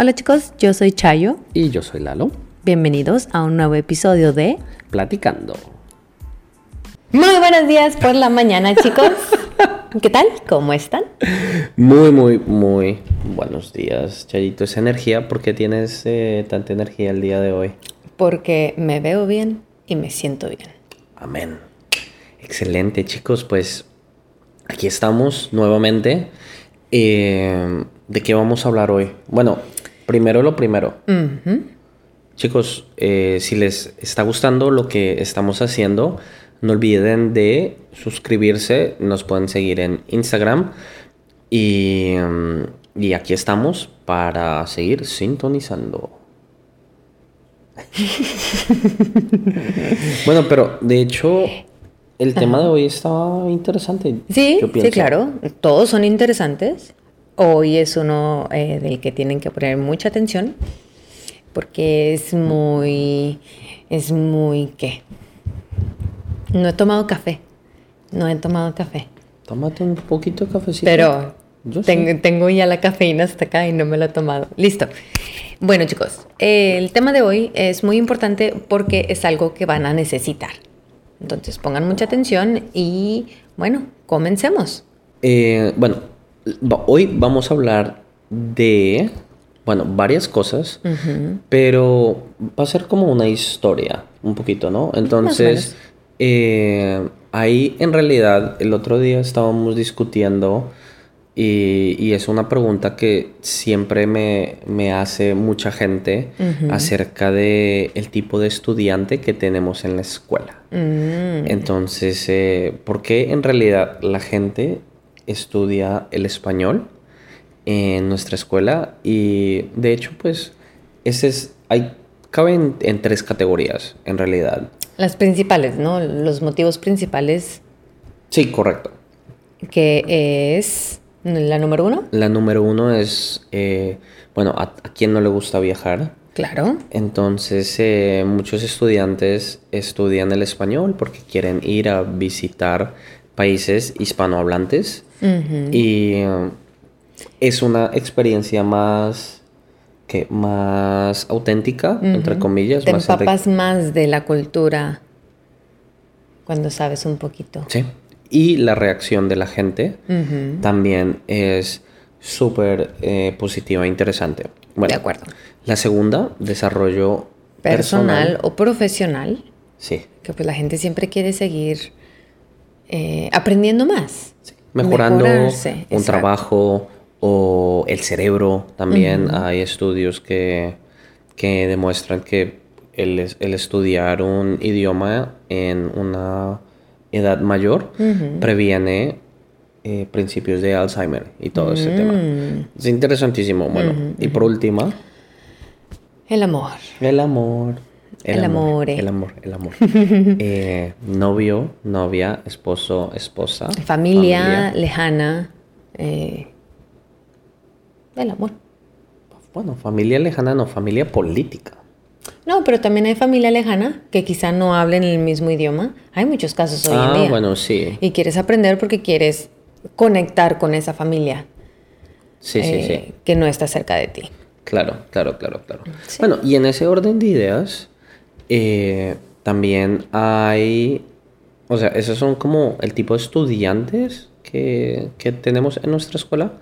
Hola chicos, yo soy Chayo. Y yo soy Lalo. Bienvenidos a un nuevo episodio de Platicando. Muy buenos días por la mañana chicos. ¿Qué tal? ¿Cómo están? Muy, muy, muy buenos días, Chayito. Esa energía, ¿por qué tienes eh, tanta energía el día de hoy? Porque me veo bien y me siento bien. Amén. Excelente, chicos. Pues aquí estamos nuevamente. Eh, ¿De qué vamos a hablar hoy? Bueno, primero lo primero. Chicos, eh, si les está gustando lo que estamos haciendo, no olviden de suscribirse. Nos pueden seguir en Instagram. Y, mm, y aquí estamos para seguir sintonizando. bueno, pero de hecho, el tema de hoy está interesante. Sí, sí, claro. Todos son interesantes. Hoy es uno eh, del que tienen que poner mucha atención porque es muy, es muy, ¿qué? No he tomado café. No he tomado café. Tómate un poquito de cafecito. Pero tengo ya la cafeína hasta acá y no me la he tomado. Listo. Bueno chicos, el tema de hoy es muy importante porque es algo que van a necesitar. Entonces pongan mucha atención y bueno, comencemos. Eh, bueno, hoy vamos a hablar de, bueno, varias cosas, pero va a ser como una historia, un poquito, ¿no? Entonces, eh, ahí en realidad el otro día estábamos discutiendo y, es una pregunta que siempre me, hace mucha gente acerca de el tipo de estudiante que tenemos en la escuela. Mm. Entonces, eh, ¿por qué en realidad la gente estudia el español en nuestra escuela? Y de hecho, pues, ese es, hay, caben en tres categorías, en realidad. Las principales, ¿no? Los motivos principales. Sí, correcto. Que es ¿La número uno? La número uno es, eh, bueno, a, quién no le gusta viajar. Claro. Entonces, eh, muchos estudiantes estudian el español porque quieren ir a visitar países hispanohablantes. Y eh, es una experiencia más que más auténtica, entre comillas. Te empapas más de la cultura cuando sabes un poquito. Sí y la reacción de la gente también es súper eh, positiva e interesante. Bueno, de acuerdo. La segunda, desarrollo personal, o profesional. Sí. Que pues la gente siempre quiere seguir eh, aprendiendo más. Mejorando un trabajo o el cerebro también. Hay estudios que, que demuestran que el, el estudiar un idioma en una edad mayor previene eh, principios de Alzheimer y todo ese tema. Mm. Es interesantísimo. Bueno, y por última. El amor. El amor. El, amor. El amor, el amor. Eh, novio, novia, esposo, esposa. Familia, lejana. Eh, el amor. Bueno, familia lejana no, familia política. No, pero también hay familia lejana que quizá no hablen el mismo idioma. Hay muchos casos hoy en ah, día. bueno, sí. Y quieres aprender porque quieres conectar con esa familia. Sí, sí, sí. Eh, que no está cerca de ti. Claro, claro, claro, claro. Bueno, y en ese orden de ideas, eh, también hay, o sea, esos son como el tipo de estudiantes que, tenemos en nuestra escuela,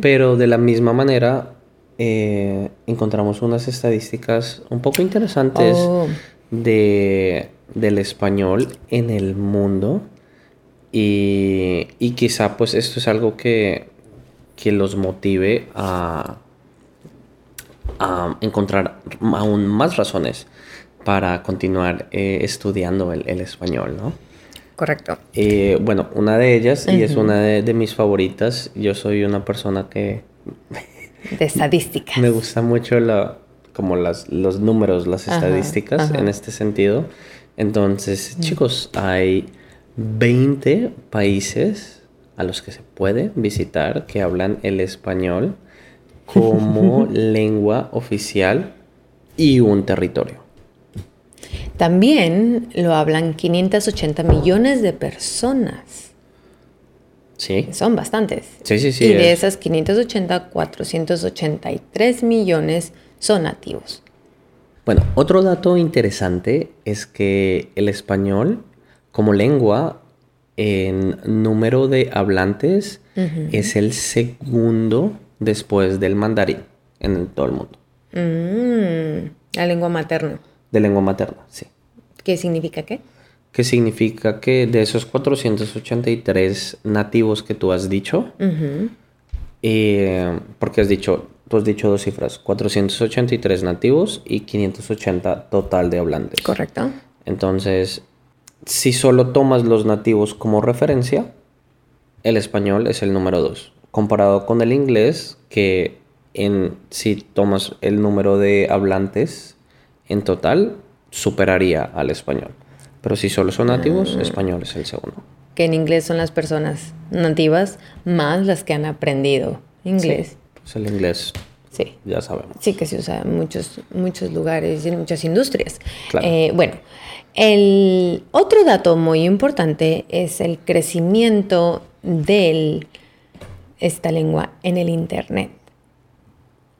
pero de la misma manera eh, encontramos unas estadísticas un poco interesantes oh. de, del español en el mundo. Y, y, quizá pues esto es algo que, que los motive a, a, encontrar aún más razones para continuar eh, estudiando el, español, ¿no? Correcto. Eh, bueno, una de ellas, y es una de, de, mis favoritas, yo soy una persona que de estadísticas. Me gusta mucho la, como las, los números, las estadísticas en este sentido. Entonces, chicos, hay 20 países a los que se puede visitar que hablan el español como lengua oficial y un territorio. También lo hablan 580 millones de personas. Sí. Son bastantes. Sí, sí, sí. Y de es- esas 580, 483 millones son nativos. Bueno, otro dato interesante es que el español como lengua en número de hablantes es el segundo después del mandarín en todo el mundo. Mm, la lengua materna. De lengua materna, sí. ¿Qué significa qué? Que significa que de esos 483 nativos que tú has dicho, eh, porque has dicho, tú has dicho dos cifras, 483 nativos y 580 total de hablantes. Correcto. Entonces, si solo tomas los nativos como referencia, el español es el número 2. Comparado con el inglés, que en, si tomas el número de hablantes en total, superaría al español. Pero si solo son nativos, español es el segundo. Que en inglés son las personas nativas más las que han aprendido inglés. Pues el inglés, Sí. ya sabemos. Sí, que se usa en muchos, muchos lugares y en muchas industrias. Claro. Eh, bueno, el otro dato muy importante es el crecimiento de esta lengua en el Internet.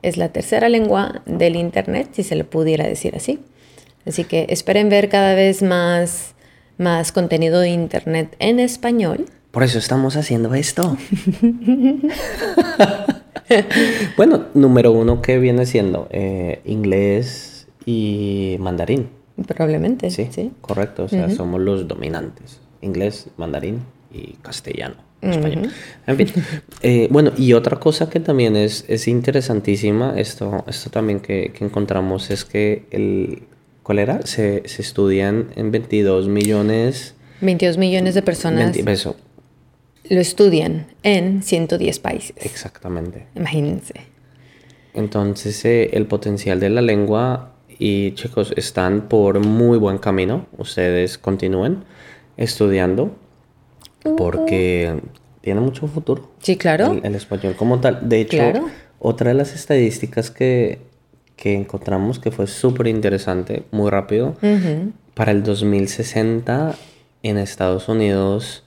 Es la tercera lengua del Internet, si se le pudiera decir así. Así que esperen ver cada vez más, más contenido de Internet en español. Por eso estamos haciendo esto. bueno, número uno que viene siendo eh, inglés y mandarín. Probablemente, Sí, sí. correcto. O sea, somos los dominantes. Inglés, mandarín y castellano, español. En fin. eh, bueno, y otra cosa que también es, es interesantísima, esto, esto también que, que encontramos es que el... ¿Cuál era? Se, se estudian en 22 millones... 22 millones de personas 20 eso, lo estudian en 110 países. exactamente. Imagínense. Entonces, eh, el potencial de la lengua y chicos, están por muy buen camino. Ustedes continúen estudiando porque tiene mucho futuro. Sí, claro. El, el español como tal. De hecho, Claro. otra de las estadísticas que, que encontramos que fue súper interesante, muy rápido, para el 2060 en Estados Unidos,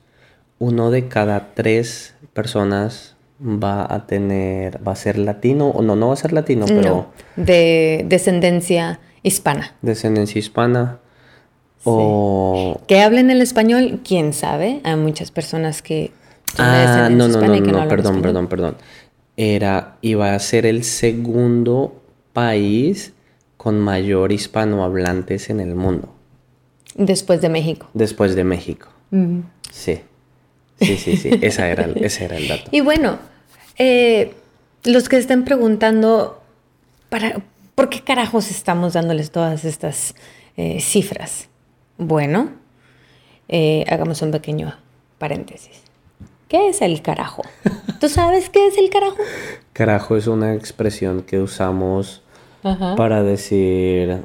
uno de cada tres personas va a tener, va a ser latino, o no, no va a ser latino, pero No, de descendencia hispana. descendencia hispana. O... Que hablen el español, quién sabe. Hay muchas personas que Ah, no, no, no, no, perdón, perdón, perdón. Era, iba a ser el segundo país con mayor hispanohablantes en el mundo, Después de México. después de México. Sí, sí, sí, sí, Esa era, ese era el dato. Y bueno, eh, los que estén preguntando, para, ¿por qué carajos estamos dándoles todas estas eh, cifras? Bueno, eh, hagamos un pequeño paréntesis. ¿Qué es el carajo? ¿Tú sabes qué es el carajo? Carajo es una expresión que usamos Ajá. para decir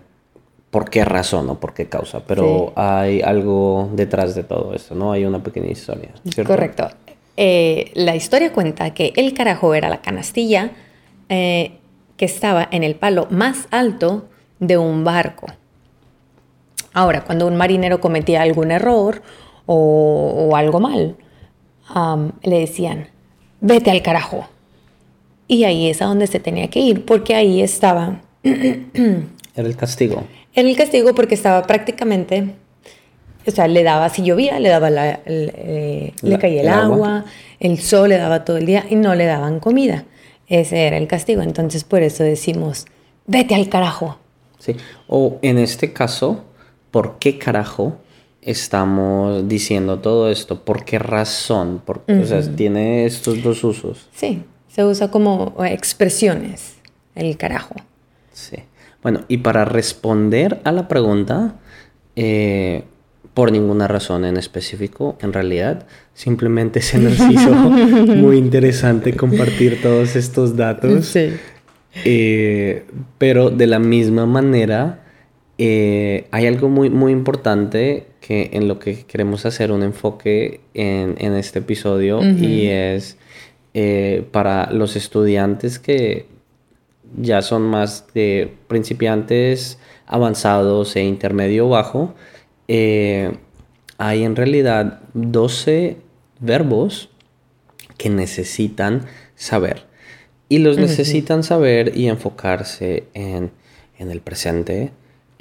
por qué razón o por qué causa, pero Sí. hay algo detrás de todo esto, ¿no? Hay una pequeña historia, ¿cierto? Correcto. Eh, la historia cuenta que el carajo era la canastilla eh, que estaba en el palo más alto de un barco. Ahora, cuando un marinero cometía algún error o, o algo mal, le decían, vete al carajo. Y ahí es a donde se tenía que ir, porque ahí estaba Era el castigo. en el castigo porque estaba prácticamente, o sea, le daba, si llovía, le daba la, el, eh, le La- caía el, el agua. agua, el sol le daba todo el día y no le daban comida. Ese era el castigo. Entonces, por eso decimos, vete al carajo. Sí. O en este caso, ¿por qué carajo estamos diciendo todo esto? ¿Por qué razón? Por- O sea, tiene estos dos usos. Sí, se usa como expresiones, el carajo. Sí. Bueno, y para responder a la pregunta, eh, por ninguna razón en específico, en realidad, simplemente se nos hizo muy interesante compartir todos estos datos. Eh, pero de la misma manera, eh, hay algo muy, muy importante que en lo que queremos hacer un enfoque en, en este episodio y es eh, para los estudiantes que ya son más de principiantes avanzados e intermedio bajo, eh, hay en realidad 12 verbos que necesitan saber. Y los necesitan saber y enfocarse en, en el presente,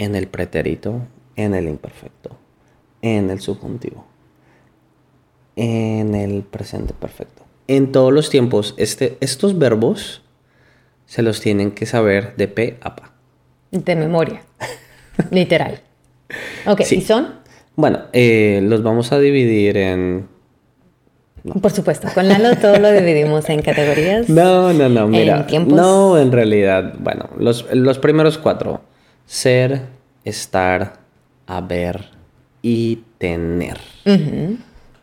en el pretérito, en el imperfecto, en el subjuntivo, en el presente perfecto. En todos los tiempos, este, estos verbos se los tienen que saber de pe a pa. De memoria. Literal. Ok, ¿y son? Bueno, eh, los vamos a dividir en... Por supuesto, con Lalo todo lo dividimos en categorías. No, no, no, mira. No, en realidad, bueno, los, los primeros cuatro. Ser, estar, haber y tener.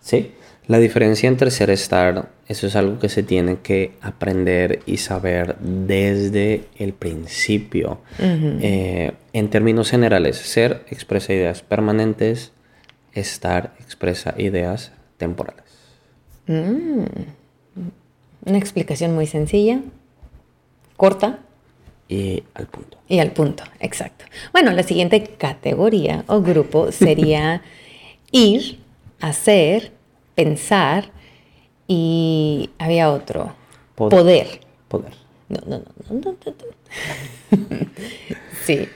¿Sí? La diferencia entre ser, estar, eso es algo que se tiene que aprender y saber desde el principio. Eh, en términos generales, ser expresa ideas permanentes, estar expresa ideas temporales. Mm. Una explicación muy sencilla, corta. Y al punto. Y al punto, exacto. Bueno, la siguiente categoría o grupo sería ir, hacer, pensar y había otro. Poder. Poder. No, no, no, no, no, sí.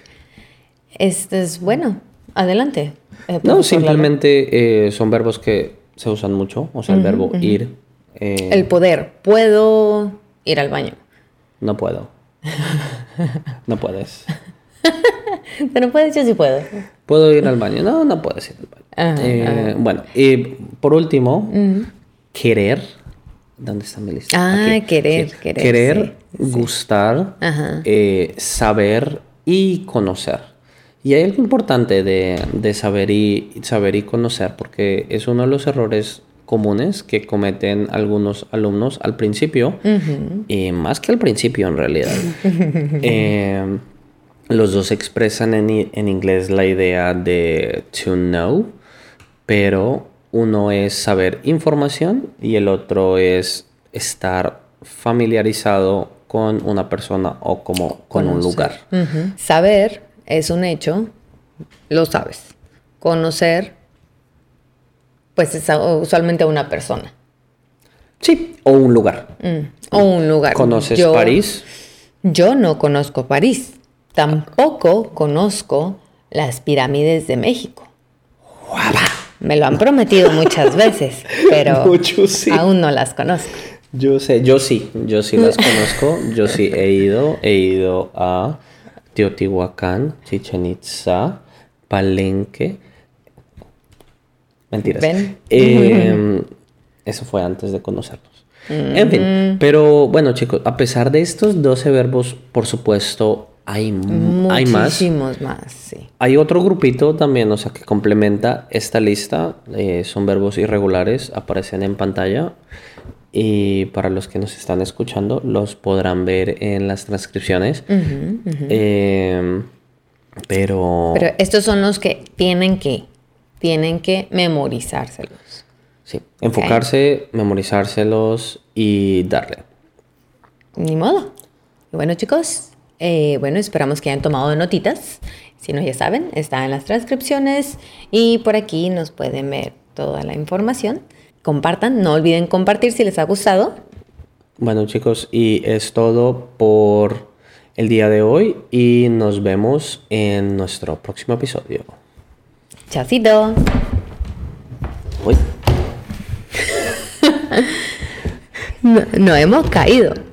Esto es bueno. Adelante. Eh, no, simplemente eh, son verbos que se usan mucho. O sea, el verbo ir. Eh, el poder. Puedo ir al baño. No puedo. no puedes. Pero no puedes, yo sí puedo. ¿Puedo ir al baño? No, no puedes ir al baño. Eh, bueno, y por último, querer. ¿Dónde está mi lista? Ah, querer, querer. Querer, gustar, eh, saber y conocer. Y hay algo importante de, saber, y, saber y conocer, porque es uno de los errores comunes que cometen algunos alumnos al principio, y más que al principio en realidad. eh, los dos expresan en, en, inglés la idea de to know, pero uno es saber información y el otro es estar familiarizado con una persona o como con un lugar. Saber es un hecho, lo sabes. Conocer, pues es usualmente una persona. Sí, o un lugar. Mm, o un lugar. ¿Conoces París? Yo no conozco París. Tampoco conozco las pirámides de México. Me lo han prometido muchas veces, pero aún no las conozco. Yo sé, yo sí, yo sí las conozco. Yo sí he ido, he ido a Teotihuacán, Chichen Itza, Palenque. Mentiras. Em, eso fue antes de conocerlos. En fin, mm. pero bueno chicos, a pesar de estos 12 verbos, por supuesto, hay, hay más. más, sí. Hay otro grupito también, o sea, que complementa esta lista. Eh, son verbos irregulares, aparecen en pantalla. Y para los que nos están escuchando, los podrán ver en las transcripciones. Em, pero... Pero estos son los que tienen que, tienen que memorizárselos. Sí, enfocarse, memorizárselos y darle. Ni modo. Y bueno, chicos, eh, bueno, esperamos que hayan tomado notitas. Si no, ya saben, está en las transcripciones y por aquí nos pueden ver toda la información. Compartan, no olviden compartir si les ha gustado. Bueno chicos, y es todo por el día de hoy y nos vemos en nuestro próximo episodio. Chaucito. no hemos caído.